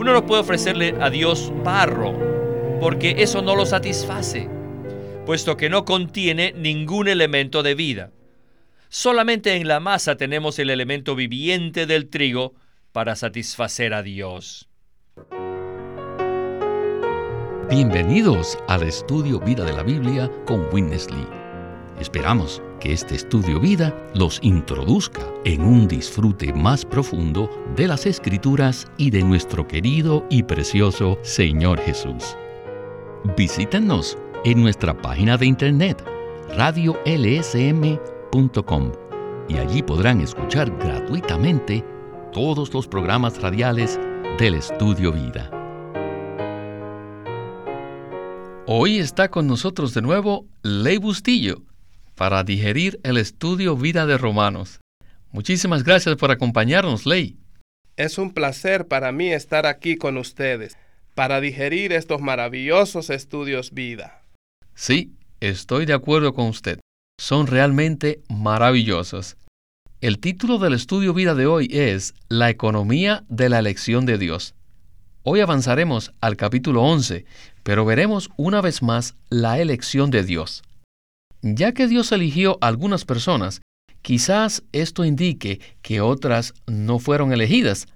Uno no puede ofrecerle a Dios barro, porque eso no lo satisface, puesto que no contiene ningún elemento de vida. Solamente en la masa tenemos el elemento viviente del trigo para satisfacer a Dios. Bienvenidos al estudio Vida de la Biblia con Winnesley. Esperamos que este estudio vida los introduzca en un disfrute más profundo de las escrituras y de nuestro querido y precioso Señor Jesús. Visítenos en nuestra página de internet radiolsm.com y allí podrán escuchar gratuitamente todos los programas radiales del estudio vida. Hoy está con nosotros de nuevo Ley Bustillo para digerir el estudio Vida de Romanos. Muchísimas gracias por acompañarnos, Ley. Es un placer para mí estar aquí con ustedes para digerir estos maravillosos estudios vida. Sí, estoy de acuerdo con usted. Son realmente maravillosos. El título del estudio vida de hoy es La economía de la elección de Dios. Hoy avanzaremos al capítulo 11, pero veremos una vez más la elección de Dios. Ya que Dios eligió a algunas personas, quizás esto indique que otras no fueron elegidas.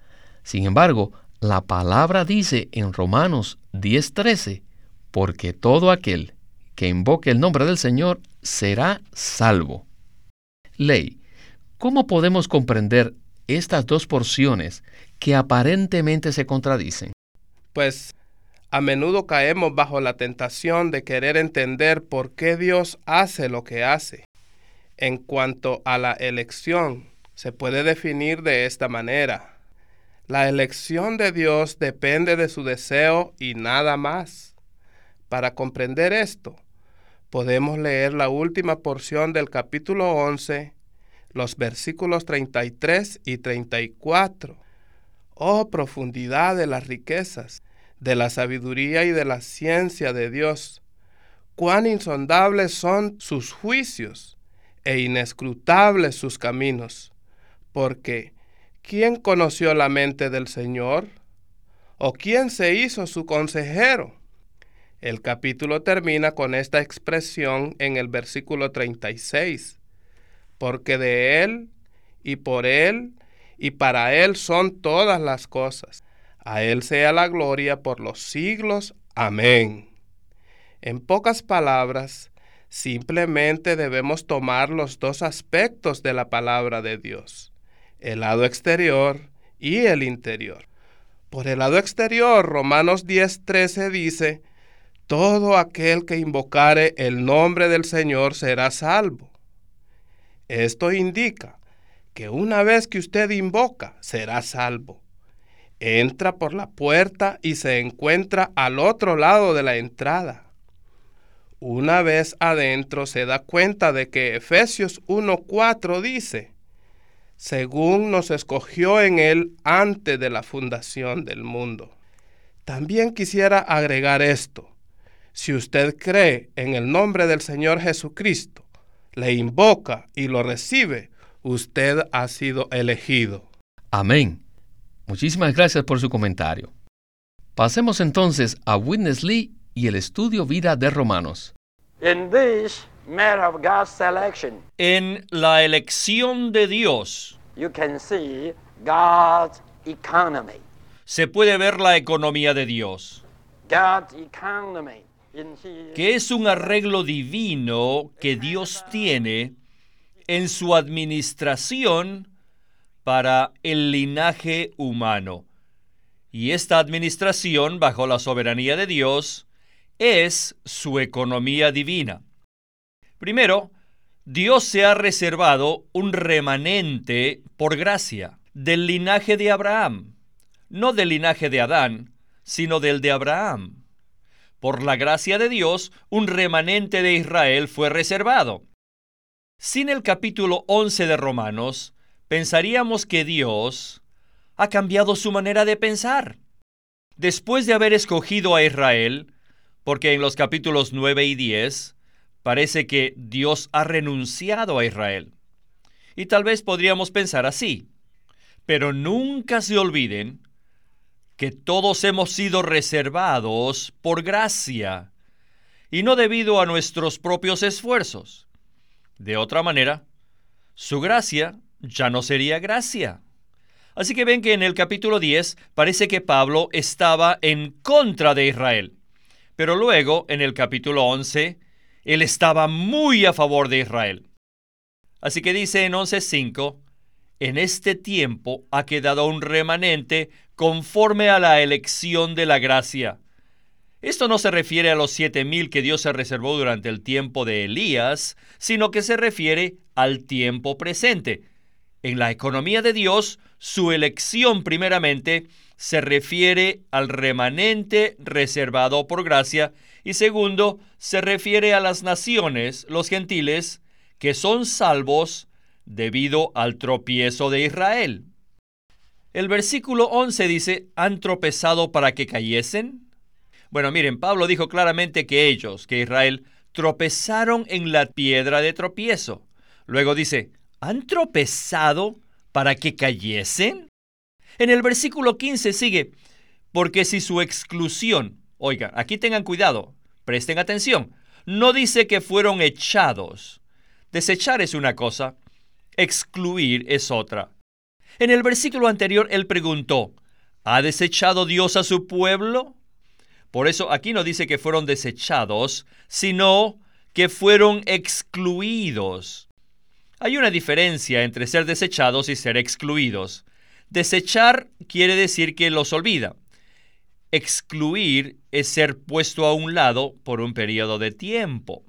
Sin embargo, la palabra dice en Romanos 10:13, porque todo aquel que invoque el nombre del Señor será salvo. Ley, ¿cómo podemos comprender estas dos porciones que aparentemente se contradicen? Pues a menudo caemos bajo la tentación de querer entender por qué Dios hace lo que hace. En cuanto a la elección, se puede definir de esta manera. La elección de Dios depende de su deseo y nada más. Para comprender esto, podemos leer la última porción del capítulo 11, los versículos 33 y 34. Oh profundidad de las riquezas de la sabiduría y de la ciencia de Dios. Cuán insondables son sus juicios e inescrutables sus caminos. Porque, ¿quién conoció la mente del Señor? ¿O quién se hizo su consejero? El capítulo termina con esta expresión en el versículo 36. Porque de Él y por Él y para Él son todas las cosas a Él sea la gloria por los siglos. Amén. En pocas palabras, simplemente debemos tomar los dos aspectos de la palabra de Dios, el lado exterior y el interior. Por el lado exterior, Romanos 10:13 dice, todo aquel que invocare el nombre del Señor será salvo. Esto indica que una vez que usted invoca, será salvo entra por la puerta y se encuentra al otro lado de la entrada. Una vez adentro se da cuenta de que Efesios 1.4 dice, según nos escogió en él antes de la fundación del mundo. También quisiera agregar esto. Si usted cree en el nombre del Señor Jesucristo, le invoca y lo recibe, usted ha sido elegido. Amén. Muchísimas gracias por su comentario. Pasemos entonces a Witness Lee y el estudio vida de Romanos. en la elección de Dios, se puede ver la economía de Dios, que es un arreglo divino que Dios tiene en su administración para el linaje humano. Y esta administración, bajo la soberanía de Dios, es su economía divina. Primero, Dios se ha reservado un remanente por gracia del linaje de Abraham, no del linaje de Adán, sino del de Abraham. Por la gracia de Dios, un remanente de Israel fue reservado. Sin el capítulo 11 de Romanos, pensaríamos que Dios ha cambiado su manera de pensar. Después de haber escogido a Israel, porque en los capítulos 9 y 10 parece que Dios ha renunciado a Israel. Y tal vez podríamos pensar así. Pero nunca se olviden que todos hemos sido reservados por gracia y no debido a nuestros propios esfuerzos. De otra manera, su gracia ya no sería gracia. Así que ven que en el capítulo 10 parece que Pablo estaba en contra de Israel. Pero luego, en el capítulo 11, él estaba muy a favor de Israel. Así que dice en 11.5, en este tiempo ha quedado un remanente conforme a la elección de la gracia. Esto no se refiere a los siete mil que Dios se reservó durante el tiempo de Elías, sino que se refiere al tiempo presente. En la economía de Dios, su elección primeramente se refiere al remanente reservado por gracia y segundo, se refiere a las naciones, los gentiles, que son salvos debido al tropiezo de Israel. El versículo 11 dice, ¿han tropezado para que cayesen? Bueno, miren, Pablo dijo claramente que ellos, que Israel, tropezaron en la piedra de tropiezo. Luego dice, ¿han tropezado para que cayesen? En el versículo 15 sigue, porque si su exclusión, oiga, aquí tengan cuidado, presten atención, no dice que fueron echados. Desechar es una cosa, excluir es otra. En el versículo anterior él preguntó, ¿ha desechado Dios a su pueblo? Por eso aquí no dice que fueron desechados, sino que fueron excluidos. Hay una diferencia entre ser desechados y ser excluidos. Desechar quiere decir que los olvida. Excluir es ser puesto a un lado por un periodo de tiempo.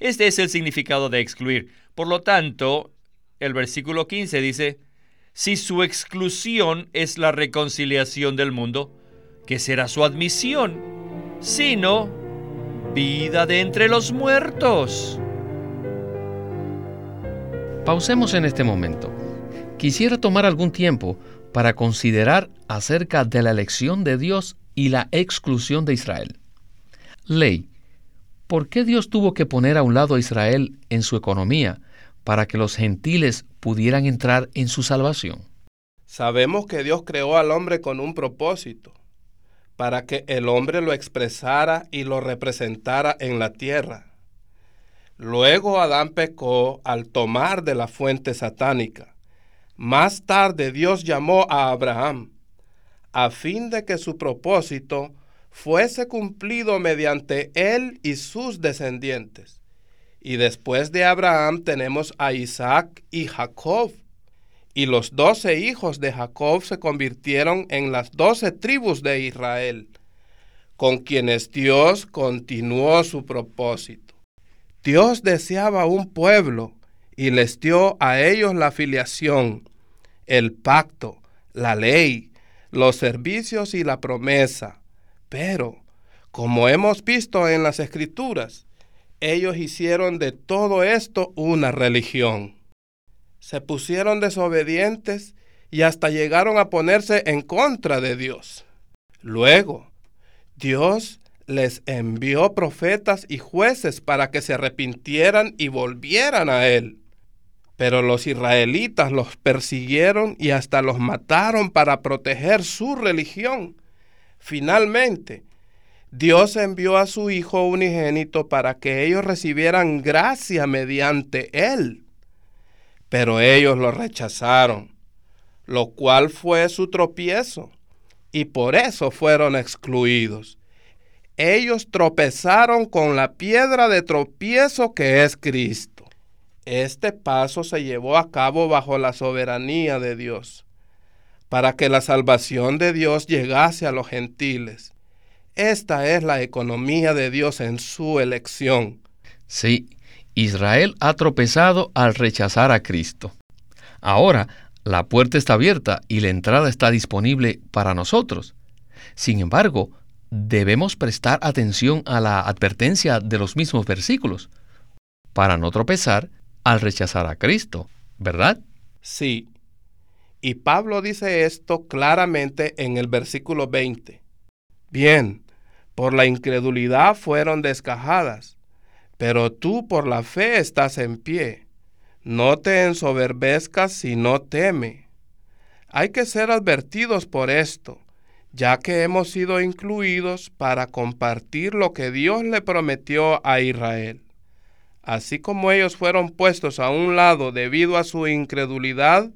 Este es el significado de excluir. Por lo tanto, el versículo 15 dice, si su exclusión es la reconciliación del mundo, ¿qué será su admisión? Sino vida de entre los muertos. Pausemos en este momento. Quisiera tomar algún tiempo para considerar acerca de la elección de Dios y la exclusión de Israel. Ley. ¿Por qué Dios tuvo que poner a un lado a Israel en su economía para que los gentiles pudieran entrar en su salvación? Sabemos que Dios creó al hombre con un propósito, para que el hombre lo expresara y lo representara en la tierra. Luego Adán pecó al tomar de la fuente satánica. Más tarde Dios llamó a Abraham, a fin de que su propósito fuese cumplido mediante él y sus descendientes. Y después de Abraham tenemos a Isaac y Jacob. Y los doce hijos de Jacob se convirtieron en las doce tribus de Israel, con quienes Dios continuó su propósito. Dios deseaba un pueblo y les dio a ellos la filiación, el pacto, la ley, los servicios y la promesa. Pero, como hemos visto en las escrituras, ellos hicieron de todo esto una religión. Se pusieron desobedientes y hasta llegaron a ponerse en contra de Dios. Luego, Dios les envió profetas y jueces para que se arrepintieran y volvieran a Él. Pero los israelitas los persiguieron y hasta los mataron para proteger su religión. Finalmente, Dios envió a su Hijo unigénito para que ellos recibieran gracia mediante Él. Pero ellos lo rechazaron, lo cual fue su tropiezo, y por eso fueron excluidos. Ellos tropezaron con la piedra de tropiezo que es Cristo. Este paso se llevó a cabo bajo la soberanía de Dios, para que la salvación de Dios llegase a los gentiles esta es la economía de Dios en su elección. Sí, Israel ha tropezado al rechazar a Cristo. Ahora, la puerta está abierta y la entrada está disponible para nosotros. Sin embargo, debemos prestar atención a la advertencia de los mismos versículos, para no tropezar al rechazar a Cristo, ¿verdad? Sí. Y Pablo dice esto claramente en el versículo 20. Bien, por la incredulidad fueron descajadas, pero tú por la fe estás en pie. No te ensoberbezcas si no teme. Hay que ser advertidos por esto, ya que hemos sido incluidos para compartir lo que Dios le prometió a Israel. Así como ellos fueron puestos a un lado debido a su incredulidad,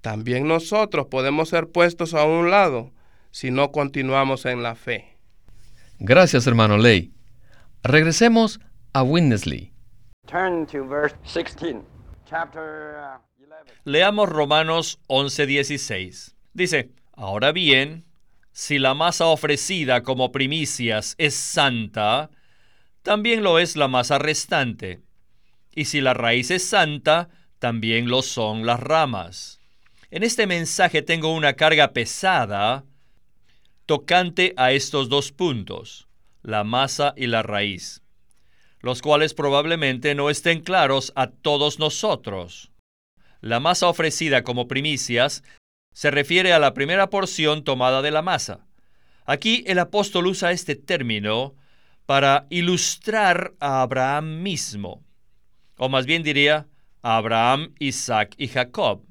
también nosotros podemos ser puestos a un lado si no continuamos en la fe. Gracias, hermano Ley. Regresemos a Winnesley. Leamos Romanos 11:16. Dice, ahora bien, si la masa ofrecida como primicias es santa, también lo es la masa restante. Y si la raíz es santa, también lo son las ramas. En este mensaje tengo una carga pesada tocante a estos dos puntos, la masa y la raíz, los cuales probablemente no estén claros a todos nosotros. La masa ofrecida como primicias se refiere a la primera porción tomada de la masa. Aquí el apóstol usa este término para ilustrar a Abraham mismo, o más bien diría a Abraham, Isaac y Jacob.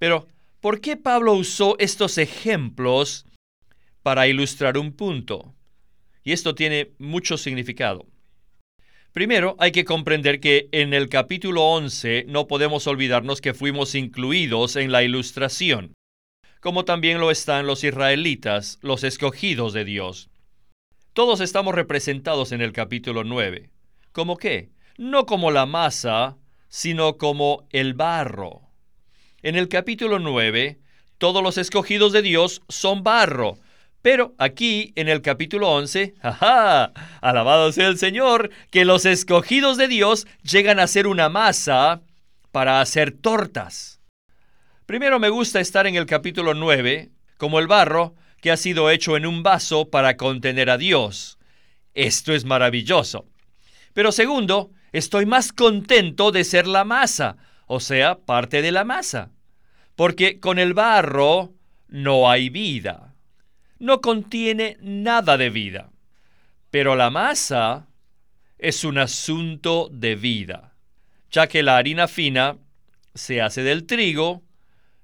Pero, ¿por qué Pablo usó estos ejemplos para ilustrar un punto? Y esto tiene mucho significado. Primero, hay que comprender que en el capítulo 11 no podemos olvidarnos que fuimos incluidos en la ilustración, como también lo están los israelitas, los escogidos de Dios. Todos estamos representados en el capítulo 9. ¿Cómo qué? No como la masa, sino como el barro. En el capítulo 9, todos los escogidos de Dios son barro. Pero aquí, en el capítulo 11, ¡ajá! Alabado sea el Señor, que los escogidos de Dios llegan a ser una masa para hacer tortas. Primero me gusta estar en el capítulo 9, como el barro, que ha sido hecho en un vaso para contener a Dios. Esto es maravilloso. Pero segundo, estoy más contento de ser la masa, o sea, parte de la masa. Porque con el barro no hay vida. No contiene nada de vida. Pero la masa es un asunto de vida, ya que la harina fina se hace del trigo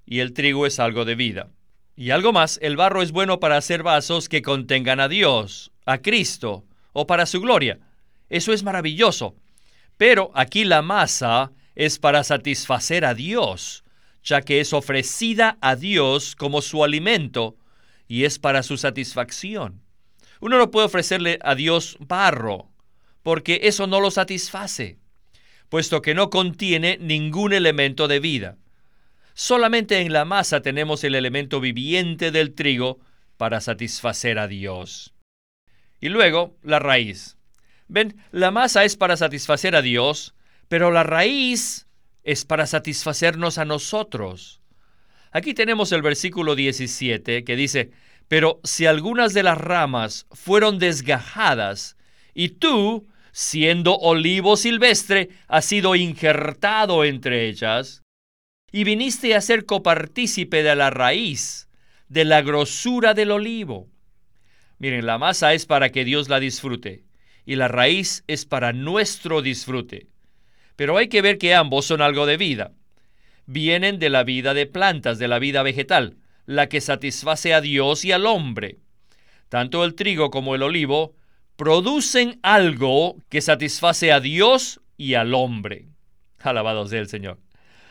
y el trigo es algo de vida. Y algo más, el barro es bueno para hacer vasos que contengan a Dios, a Cristo o para su gloria. Eso es maravilloso. Pero aquí la masa es para satisfacer a Dios, ya que es ofrecida a Dios como su alimento y es para su satisfacción. Uno no puede ofrecerle a Dios barro, porque eso no lo satisface, puesto que no contiene ningún elemento de vida. Solamente en la masa tenemos el elemento viviente del trigo para satisfacer a Dios. Y luego la raíz. Ven, la masa es para satisfacer a Dios, pero la raíz es para satisfacernos a nosotros. Aquí tenemos el versículo 17 que dice, pero si algunas de las ramas fueron desgajadas, y tú, siendo olivo silvestre, has sido injertado entre ellas, y viniste a ser copartícipe de la raíz, de la grosura del olivo. Miren, la masa es para que Dios la disfrute y la raíz es para nuestro disfrute. Pero hay que ver que ambos son algo de vida. Vienen de la vida de plantas, de la vida vegetal, la que satisface a Dios y al hombre. Tanto el trigo como el olivo producen algo que satisface a Dios y al hombre. Alabado sea el Señor.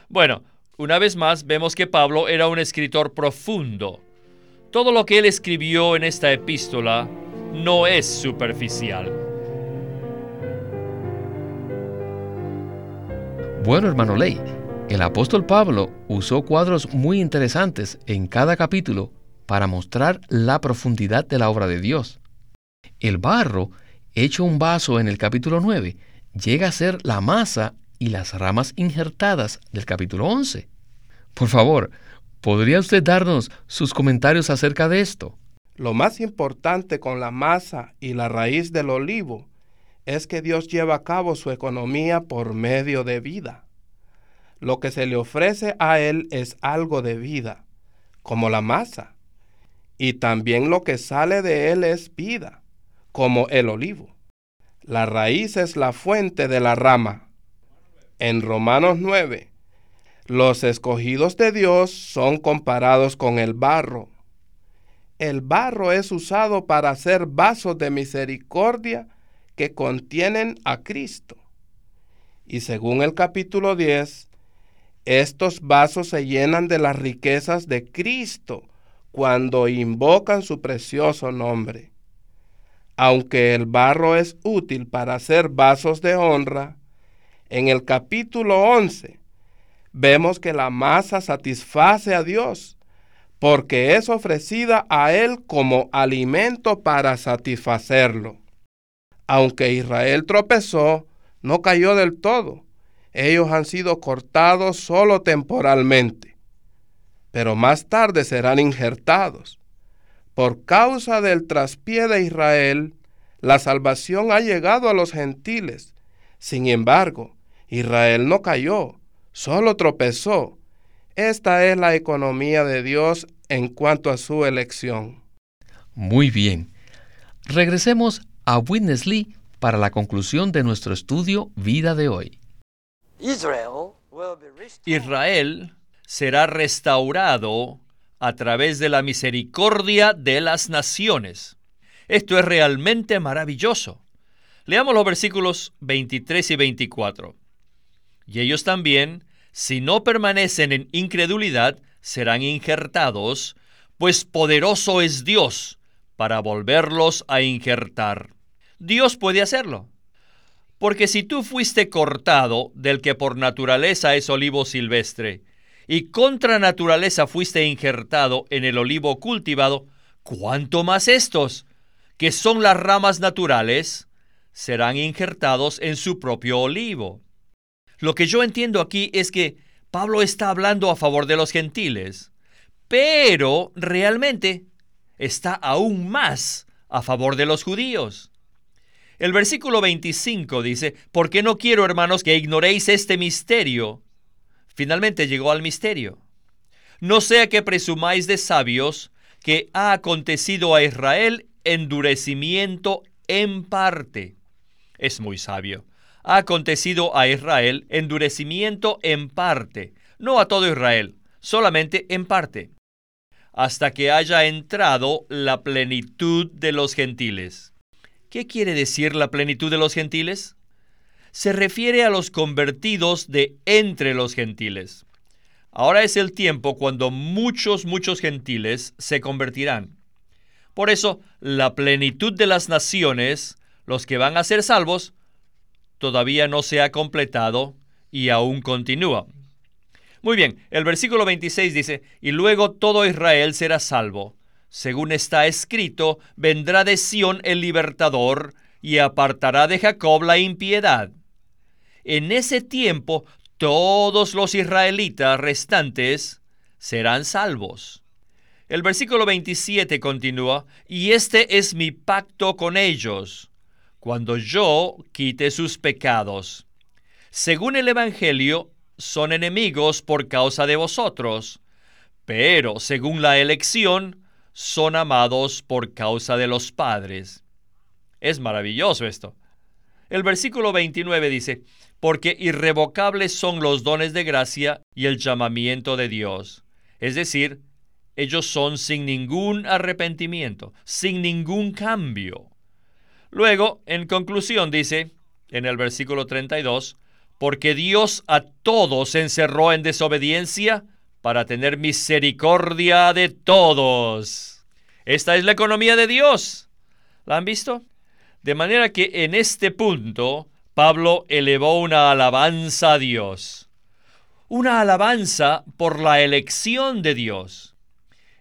Bueno, una vez más, vemos que Pablo era un escritor profundo. Todo lo que él escribió en esta epístola no es superficial. Bueno, hermano Ley, el apóstol Pablo usó cuadros muy interesantes en cada capítulo para mostrar la profundidad de la obra de Dios. El barro, hecho un vaso en el capítulo 9, llega a ser la masa y las ramas injertadas del capítulo 11. Por favor, ¿podría usted darnos sus comentarios acerca de esto? Lo más importante con la masa y la raíz del olivo es que Dios lleva a cabo su economía por medio de vida. Lo que se le ofrece a Él es algo de vida, como la masa. Y también lo que sale de Él es vida, como el olivo. La raíz es la fuente de la rama, en Romanos 9, los escogidos de Dios son comparados con el barro. el barro es usado para hacer vasos de misericordia que contienen a Cristo. Y según el capítulo 10, estos vasos se llenan de las riquezas de Cristo cuando invocan su precioso nombre. Aunque el barro es útil para hacer vasos de honra, en el capítulo 11 vemos que la masa satisface a Dios porque es ofrecida a Él como alimento para satisfacerlo. Aunque Israel tropezó, no cayó del todo. Ellos han sido cortados solo temporalmente, pero más tarde serán injertados. Por causa del traspié de Israel, la salvación ha llegado a los gentiles. Sin embargo, Israel no cayó, solo tropezó. Esta es la economía de Dios en cuanto a su elección. Muy bien. Regresemos a Witness Lee para la conclusión de nuestro estudio Vida de hoy. Israel será restaurado a través de la misericordia de las naciones. Esto es realmente maravilloso. Leamos los versículos 23 y 24. Y ellos también, si no permanecen en incredulidad, serán injertados, pues poderoso es Dios para volverlos a injertar. Dios puede hacerlo. Porque si tú fuiste cortado del que por naturaleza es olivo silvestre, y contra naturaleza fuiste injertado en el olivo cultivado, ¿cuánto más estos, que son las ramas naturales, serán injertados en su propio olivo? Lo que yo entiendo aquí es que Pablo está hablando a favor de los gentiles, pero realmente está aún más a favor de los judíos. El versículo 25 dice, porque no quiero, hermanos, que ignoréis este misterio. Finalmente llegó al misterio. No sea que presumáis de sabios que ha acontecido a Israel endurecimiento en parte. Es muy sabio. Ha acontecido a Israel endurecimiento en parte, no a todo Israel, solamente en parte, hasta que haya entrado la plenitud de los gentiles. ¿Qué quiere decir la plenitud de los gentiles? Se refiere a los convertidos de entre los gentiles. Ahora es el tiempo cuando muchos, muchos gentiles se convertirán. Por eso, la plenitud de las naciones, los que van a ser salvos, todavía no se ha completado y aún continúa. Muy bien, el versículo 26 dice, y luego todo Israel será salvo según está escrito, vendrá de Sión el libertador y apartará de Jacob la impiedad. En ese tiempo todos los israelitas restantes serán salvos. El versículo 27 continúa, y este es mi pacto con ellos, cuando yo quite sus pecados. Según el Evangelio, son enemigos por causa de vosotros, pero según la elección, son amados por causa de los padres. Es maravilloso esto. El versículo 29 dice, porque irrevocables son los dones de gracia y el llamamiento de Dios. Es decir, ellos son sin ningún arrepentimiento, sin ningún cambio. Luego, en conclusión, dice, en el versículo 32, porque Dios a todos encerró en desobediencia para tener misericordia de todos. Esta es la economía de Dios. ¿La han visto? De manera que en este punto Pablo elevó una alabanza a Dios. Una alabanza por la elección de Dios.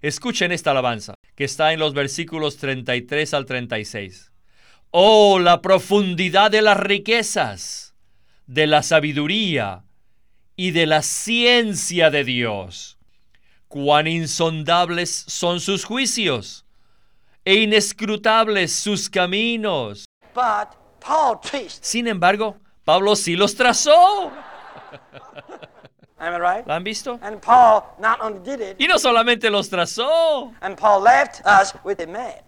Escuchen esta alabanza, que está en los versículos 33 al 36. Oh, la profundidad de las riquezas, de la sabiduría, y de la ciencia de Dios. Cuán insondables son sus juicios e inescrutables sus caminos. Sin embargo, Pablo sí los trazó. ¿La han visto? Y no solamente los trazó,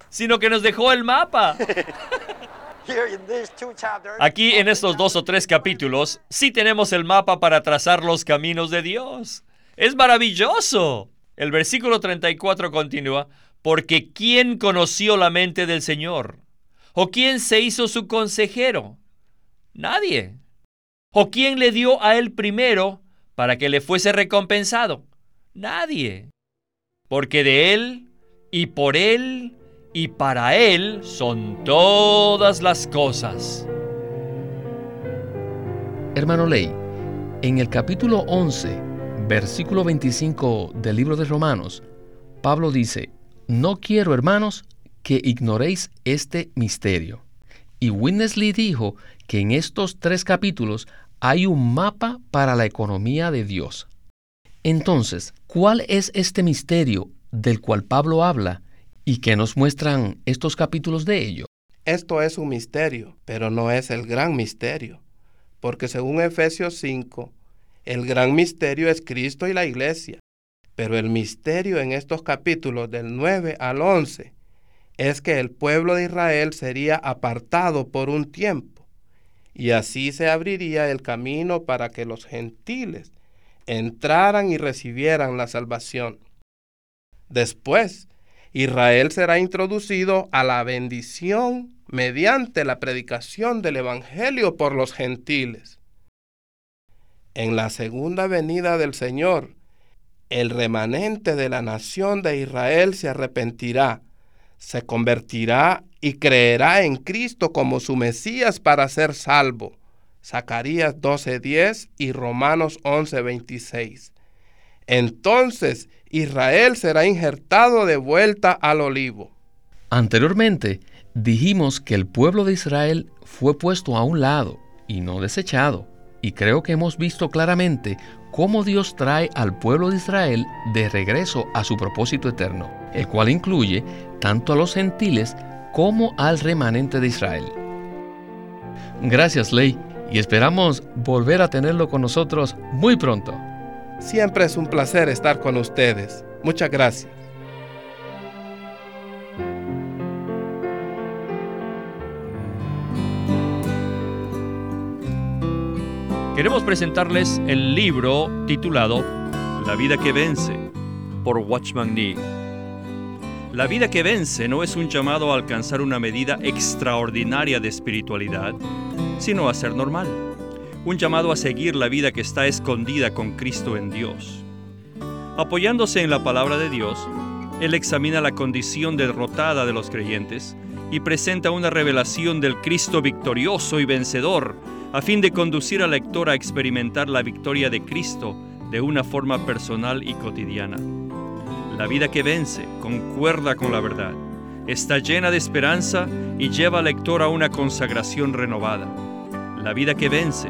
sino que nos dejó el mapa. Aquí en estos dos o tres capítulos sí tenemos el mapa para trazar los caminos de Dios. Es maravilloso. El versículo 34 continúa, porque ¿quién conoció la mente del Señor? ¿O quién se hizo su consejero? Nadie. ¿O quién le dio a él primero para que le fuese recompensado? Nadie. Porque de él y por él y para él son todas las cosas. Hermano Ley, en el capítulo 11, versículo 25 del libro de Romanos, Pablo dice, no quiero, hermanos, que ignoréis este misterio. Y Winnesley dijo que en estos tres capítulos hay un mapa para la economía de Dios. Entonces, ¿cuál es este misterio del cual Pablo habla y que nos muestran estos capítulos de ello? Esto es un misterio, pero no es el gran misterio, porque según Efesios 5, el gran misterio es Cristo y la iglesia, pero el misterio en estos capítulos del 9 al 11 es que el pueblo de Israel sería apartado por un tiempo, y así se abriría el camino para que los gentiles entraran y recibieran la salvación. Después, Israel será introducido a la bendición mediante la predicación del Evangelio por los gentiles. En la segunda venida del Señor, el remanente de la nación de Israel se arrepentirá se convertirá y creerá en Cristo como su Mesías para ser salvo. Zacarías 12:10 y Romanos 11:26. Entonces Israel será injertado de vuelta al olivo. Anteriormente dijimos que el pueblo de Israel fue puesto a un lado y no desechado, y creo que hemos visto claramente cómo Dios trae al pueblo de Israel de regreso a su propósito eterno, el cual incluye tanto a los gentiles como al remanente de Israel. Gracias, Ley, y esperamos volver a tenerlo con nosotros muy pronto. Siempre es un placer estar con ustedes. Muchas gracias. Queremos presentarles el libro titulado La vida que vence por Watchman Nee. La vida que vence no es un llamado a alcanzar una medida extraordinaria de espiritualidad, sino a ser normal. Un llamado a seguir la vida que está escondida con Cristo en Dios. Apoyándose en la palabra de Dios, él examina la condición derrotada de los creyentes y presenta una revelación del Cristo victorioso y vencedor a fin de conducir al lector a experimentar la victoria de Cristo de una forma personal y cotidiana. La vida que vence concuerda con la verdad, está llena de esperanza y lleva al lector a una consagración renovada. La vida que vence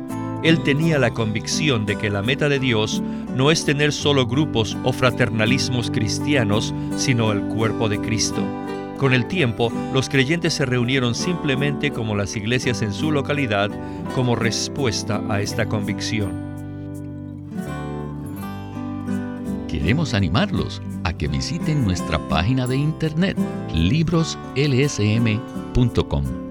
él tenía la convicción de que la meta de Dios no es tener solo grupos o fraternalismos cristianos, sino el cuerpo de Cristo. Con el tiempo, los creyentes se reunieron simplemente como las iglesias en su localidad como respuesta a esta convicción. Queremos animarlos a que visiten nuestra página de internet libroslsm.com.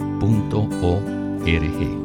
www.ecc.org.